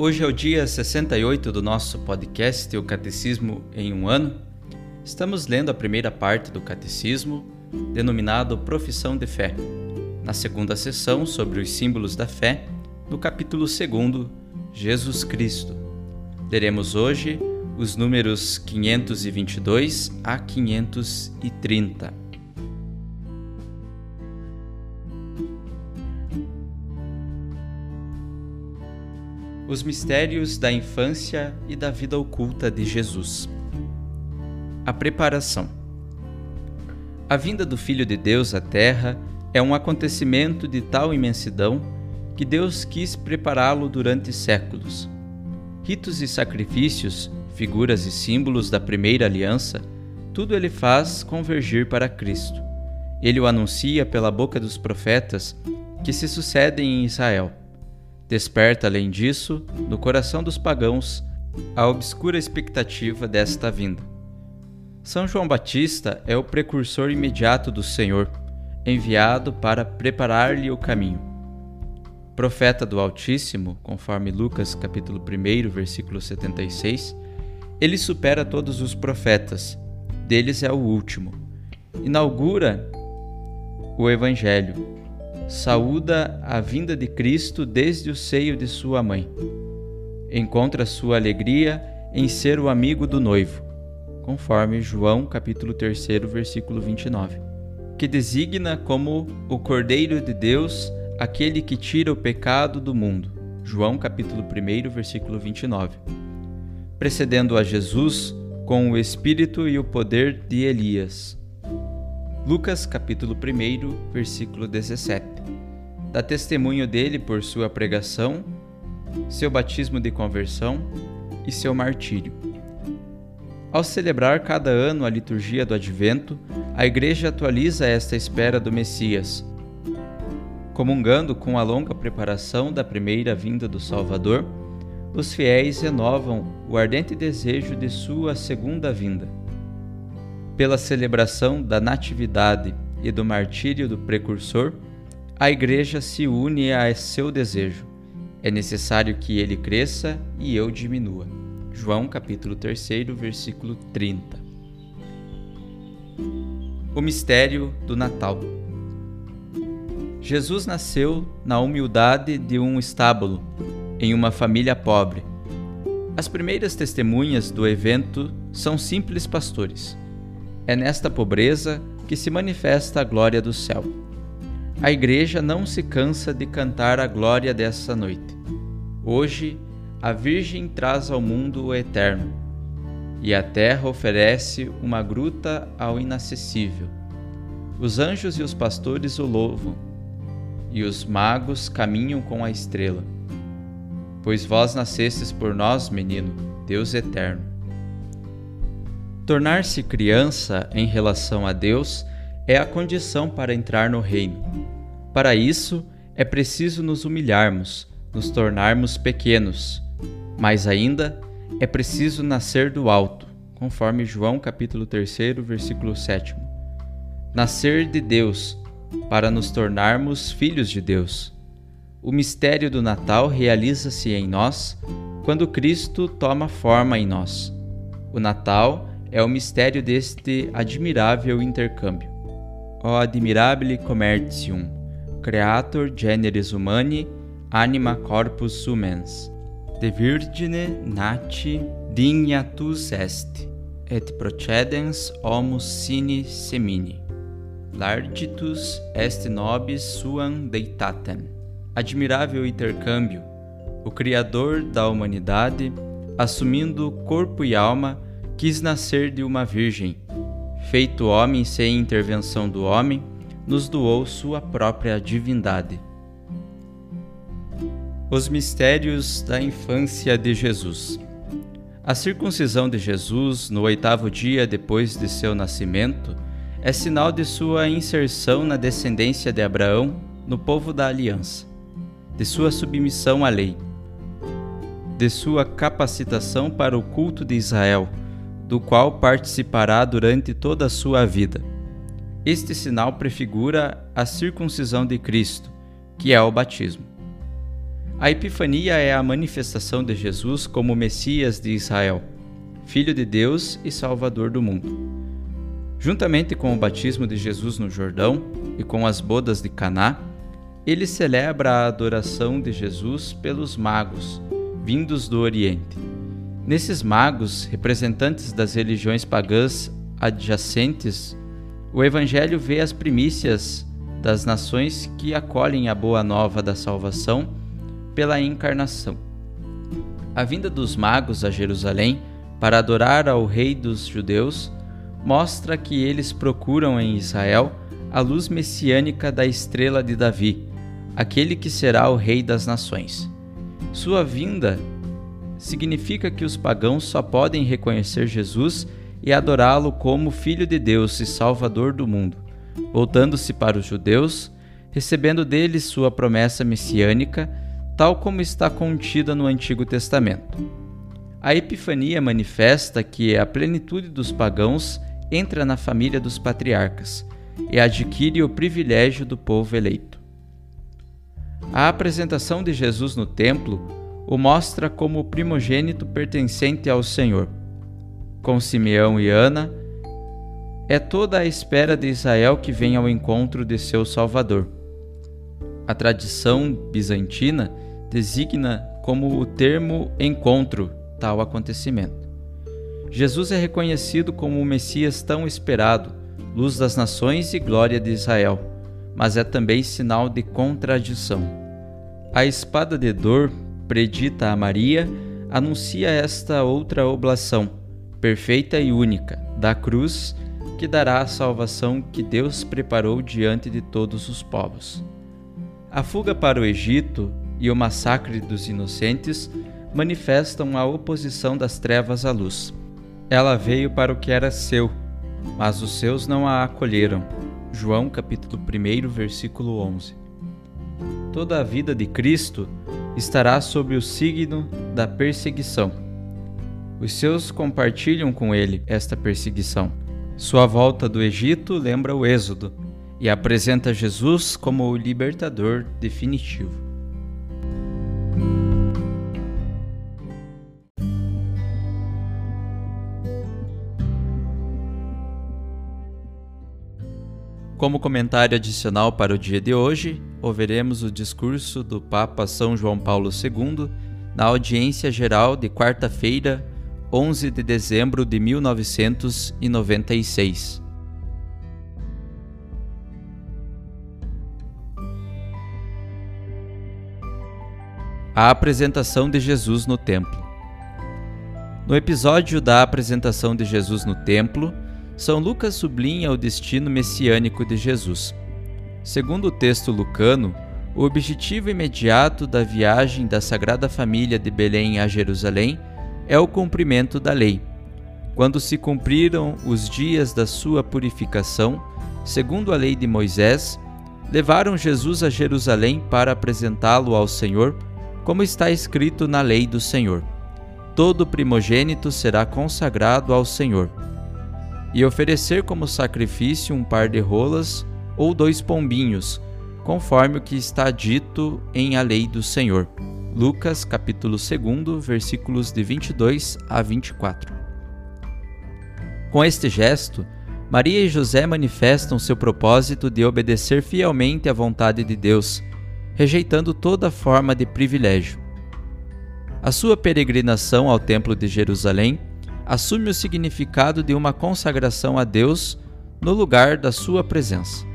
Hoje é o dia 68 do nosso podcast, o Catecismo em um ano. Estamos lendo a primeira parte do Catecismo, denominado Profissão de Fé, na segunda sessão sobre os símbolos da fé, no capítulo 2, Jesus Cristo. Leremos hoje os números 522 a 530. Os mistérios da infância e da vida oculta de Jesus. A preparação. A vinda do Filho de Deus à Terra é um acontecimento de tal imensidão que Deus quis prepará-lo durante séculos. Ritos e sacrifícios, figuras e símbolos da primeira aliança, tudo ele faz convergir para Cristo. Ele o anuncia pela boca dos profetas que se sucedem em Israel. Desperta, além disso, no coração dos pagãos a obscura expectativa desta vinda. São João Batista é o precursor imediato do Senhor, enviado para preparar-lhe o caminho. Profeta do Altíssimo, conforme Lucas capítulo 1, versículo 76, ele supera todos os profetas, deles é o último. Inaugura o Evangelho. Saúda a vinda de Cristo desde o seio de sua mãe. Encontra sua alegria em ser o amigo do noivo conforme João capítulo 3, versículo 29, que designa como o Cordeiro de Deus, aquele que tira o pecado do mundo. João capítulo 1, versículo 29. Precedendo a Jesus com o espírito e o poder de Elias. Lucas capítulo 1, versículo 17. Dá testemunho dele por sua pregação, seu batismo de conversão e seu martírio. Ao celebrar cada ano a liturgia do Advento, a Igreja atualiza esta espera do Messias. Comungando com a longa preparação da primeira vinda do Salvador, os fiéis renovam o ardente desejo de sua segunda vinda. Pela celebração da Natividade e do martírio do Precursor, a Igreja se une a seu desejo. É necessário que ele cresça e eu diminua. João capítulo 3, versículo 30. O mistério do Natal. Jesus nasceu na humildade de um estábulo, em uma família pobre. As primeiras testemunhas do evento são simples pastores. É nesta pobreza que se manifesta a glória do céu. A igreja não se cansa de cantar a glória dessa noite. Hoje a Virgem traz ao mundo o eterno, e a terra oferece uma gruta ao inacessível. Os anjos e os pastores o louvam, e os magos caminham com a estrela. Pois vós nascestes por nós, menino, Deus eterno. Tornar-se criança em relação a Deus é a condição para entrar no reino. Para isso, é preciso nos humilharmos, nos tornarmos pequenos mais ainda, é preciso nascer do alto, conforme João capítulo 3, versículo 7. Nascer de Deus, para nos tornarmos filhos de Deus. O mistério do Natal realiza-se em nós quando Cristo toma forma em nós. O Natal é o mistério deste admirável intercâmbio. O admirabile commercium, Creator generis humani anima corpus sumens. De virgine nati dignatus est, et procedens homus sine semini. Largitus est nobis suam deitatem. Admirável intercâmbio, o Criador da humanidade, assumindo corpo e alma, quis nascer de uma virgem. Feito homem sem intervenção do homem, nos doou sua própria divindade. Os mistérios da infância de Jesus. A circuncisão de Jesus, no oitavo dia depois de seu nascimento, é sinal de sua inserção na descendência de Abraão no povo da aliança, de sua submissão à lei, de sua capacitação para o culto de Israel, do qual participará durante toda a sua vida. Este sinal prefigura a circuncisão de Cristo, que é o batismo. A Epifania é a manifestação de Jesus como Messias de Israel, Filho de Deus e Salvador do mundo. Juntamente com o batismo de Jesus no Jordão e com as bodas de Caná, ele celebra a adoração de Jesus pelos magos vindos do Oriente. Nesses magos, representantes das religiões pagãs adjacentes, o Evangelho vê as primícias das nações que acolhem a boa nova da salvação pela encarnação. A vinda dos magos a Jerusalém para adorar ao Rei dos Judeus mostra que eles procuram em Israel a luz messiânica da estrela de Davi, aquele que será o Rei das Nações. Sua vinda significa que os pagãos só podem reconhecer Jesus e adorá-lo como Filho de Deus e Salvador do mundo, voltando-se para os judeus, recebendo deles sua promessa messiânica, tal como está contida no Antigo Testamento. A Epifania manifesta que a plenitude dos pagãos entra na família dos patriarcas e adquire o privilégio do povo eleito. A apresentação de Jesus no templo o mostra como primogênito pertencente ao Senhor. Com Simeão e Ana, é toda a espera de Israel que vem ao encontro de seu Salvador. A tradição bizantina designa como o termo encontro tal acontecimento. Jesus é reconhecido como o Messias tão esperado, luz das nações e glória de Israel, mas é também sinal de contradição. A espada de dor, predita a Maria, anuncia esta outra oblação, perfeita e única, da cruz, que dará a salvação que Deus preparou diante de todos os povos. A fuga para o Egito e o massacre dos inocentes manifestam a oposição das trevas à luz. Ela veio para o que era seu, mas os seus não a acolheram. João capítulo 1, versículo 11. Toda a vida de Cristo estará sob o signo da perseguição. Os seus compartilham com ele esta perseguição. Sua volta do Egito lembra o Êxodo e apresenta Jesus como o libertador definitivo. Como comentário adicional para o dia de hoje, ouviremos o discurso do Papa São João Paulo II na audiência geral de quarta-feira, 11 de dezembro de 1996. A apresentação de Jesus no templo. No episódio da apresentação de Jesus no templo, são Lucas sublinha o destino messiânico de Jesus. Segundo o texto lucano, o objetivo imediato da viagem da Sagrada Família de Belém a Jerusalém é o cumprimento da lei. Quando se cumpriram os dias da sua purificação, segundo a lei de Moisés, levaram Jesus a Jerusalém para apresentá-lo ao Senhor, como está escrito na lei do Senhor. Todo primogênito será consagrado ao Senhor e oferecer como sacrifício um par de rolas ou dois pombinhos, conforme o que está dito em a lei do Senhor. Lucas capítulo 2, versículos de 22 a 24. Com este gesto, Maria e José manifestam seu propósito de obedecer fielmente à vontade de Deus, rejeitando toda forma de privilégio. A sua peregrinação ao Templo de Jerusalém assume o significado de uma consagração a Deus no lugar da sua presença.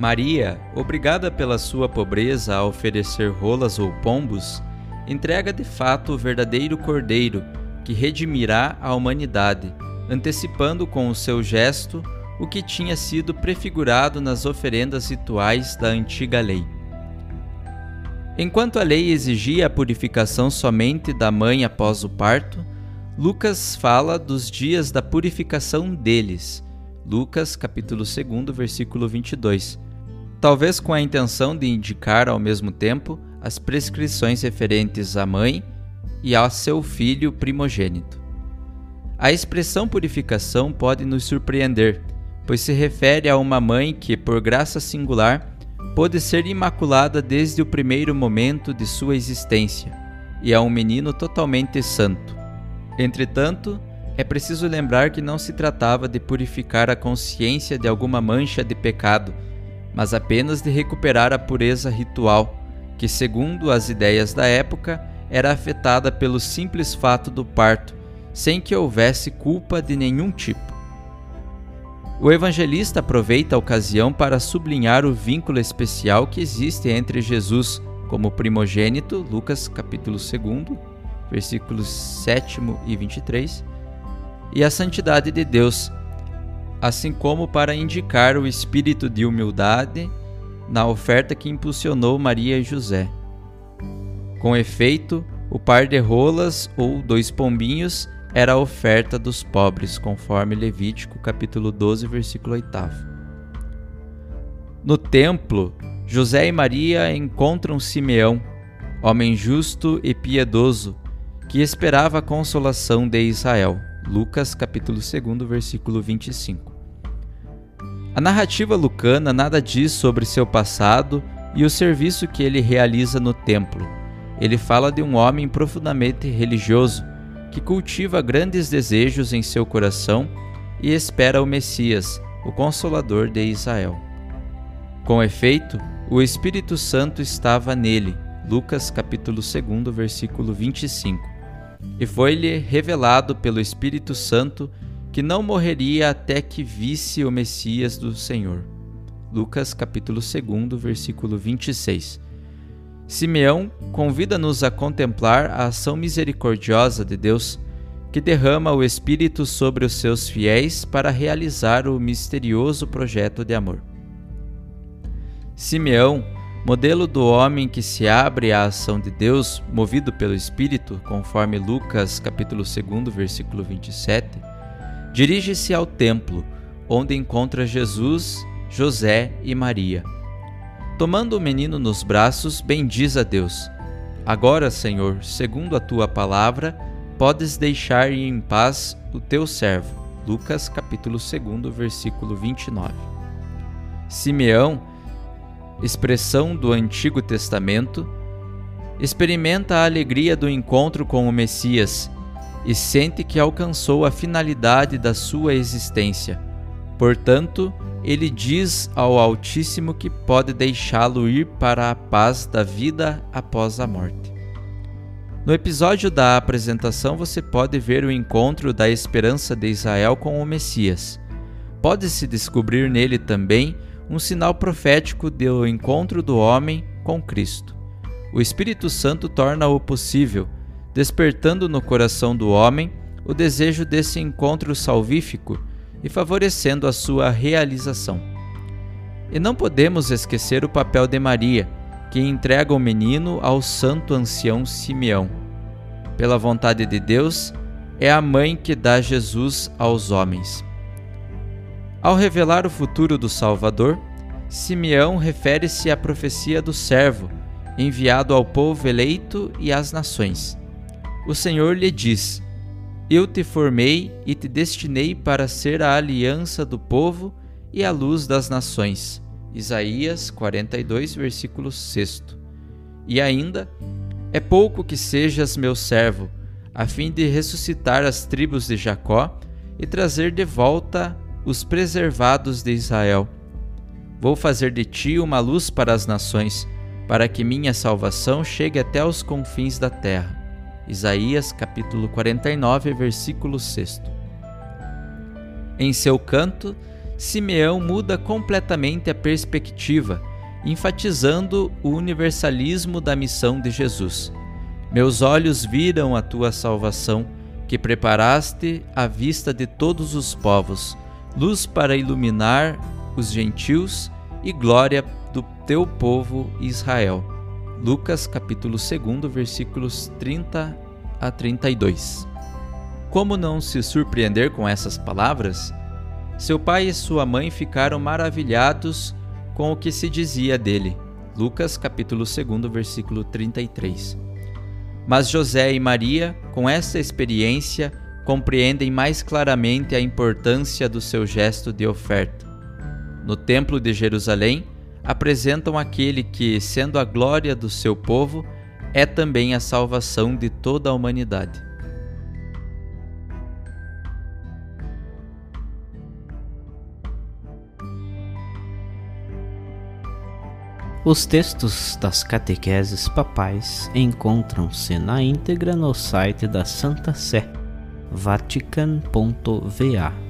Maria, obrigada pela sua pobreza a oferecer rolas ou pombos, entrega de fato o verdadeiro Cordeiro que redimirá a humanidade, antecipando com o seu gesto o que tinha sido prefigurado nas oferendas rituais da antiga lei. Enquanto a lei exigia a purificação somente da mãe após o parto, Lucas fala dos dias da purificação deles. Lucas capítulo 2, versículo 22. Talvez com a intenção de indicar ao mesmo tempo as prescrições referentes à mãe e a seu filho primogênito. A expressão purificação pode nos surpreender, pois se refere a uma mãe que, por graça singular, pôde ser imaculada desde o primeiro momento de sua existência, e a um menino totalmente santo. Entretanto, é preciso lembrar que não se tratava de purificar a consciência de alguma mancha de pecado, mas apenas de recuperar a pureza ritual, que, segundo as ideias da época, era afetada pelo simples fato do parto, sem que houvesse culpa de nenhum tipo. O evangelista aproveita a ocasião para sublinhar o vínculo especial que existe entre Jesus como primogênito, Lucas capítulo 2, versículos 7 e 23, e a santidade de Deus, assim como para indicar o espírito de humildade na oferta que impulsionou Maria e José. Com efeito, o par de rolas ou dois pombinhos era a oferta dos pobres, conforme Levítico capítulo 12, versículo 8. No templo, José e Maria encontram Simeão, homem justo e piedoso, que esperava a consolação de Israel. Lucas capítulo 2, versículo 25. A narrativa lucana nada diz sobre seu passado e o serviço que ele realiza no templo. Ele fala de um homem profundamente religioso que cultiva grandes desejos em seu coração e espera o Messias, o Consolador de Israel. Com efeito, o Espírito Santo estava nele. Lucas capítulo 2, versículo 25. E foi-lhe revelado pelo Espírito Santo que não morreria até que visse o Messias do Senhor. Lucas capítulo 2, versículo 26. Simeão convida-nos a contemplar a ação misericordiosa de Deus, que derrama o Espírito sobre os seus fiéis para realizar o misterioso projeto de amor. Simeão, modelo do homem que se abre à ação de Deus, movido pelo Espírito, conforme Lucas capítulo 2, versículo 27, dirige-se ao templo, onde encontra Jesus, José e Maria. Tomando o menino nos braços, bendiz a Deus. Agora, Senhor, segundo a tua palavra, podes deixar em paz o teu servo. Lucas capítulo 2, versículo 29. Simeão, expressão do Antigo Testamento, experimenta a alegria do encontro com o Messias e sente que alcançou a finalidade da sua existência. Portanto, ele diz ao Altíssimo que pode deixá-lo ir para a paz da vida após a morte. No episódio da apresentação, você pode ver o encontro da esperança de Israel com o Messias. Pode-se descobrir nele também um sinal profético do encontro do homem com Cristo. O Espírito Santo torna-o possível, despertando no coração do homem o desejo desse encontro salvífico e favorecendo a sua realização. E não podemos esquecer o papel de Maria, que entrega o menino ao santo ancião Simeão. Pela vontade de Deus, é a mãe que dá Jesus aos homens. Ao revelar o futuro do Salvador, Simeão refere-se à profecia do servo, enviado ao povo eleito e às nações. O Senhor lhe diz: eu te formei e te destinei para ser a aliança do povo e a luz das nações. Isaías 42, versículo 6. E ainda, é pouco que sejas meu servo, a fim de ressuscitar as tribos de Jacó e trazer de volta os preservados de Israel. Vou fazer de ti uma luz para as nações, para que minha salvação chegue até os confins da terra. Isaías capítulo 49, versículo 6. Em seu canto, Simeão muda completamente a perspectiva, enfatizando o universalismo da missão de Jesus. Meus olhos viram a tua salvação, que preparaste à vista de todos os povos, luz para iluminar os gentios e glória do teu povo Israel. Lucas capítulo 2, versículos 30 a 32. Como não se surpreender com essas palavras? Seu pai e sua mãe ficaram maravilhados com o que se dizia dele. Lucas capítulo 2, versículo 33. Mas José e Maria, com essa experiência, compreendem mais claramente a importância do seu gesto de oferta. No Templo de Jerusalém, apresentam aquele que, sendo a glória do seu povo, é também a salvação de toda a humanidade. Os textos das catequeses papais encontram-se na íntegra no site da Santa Sé, vatican.va.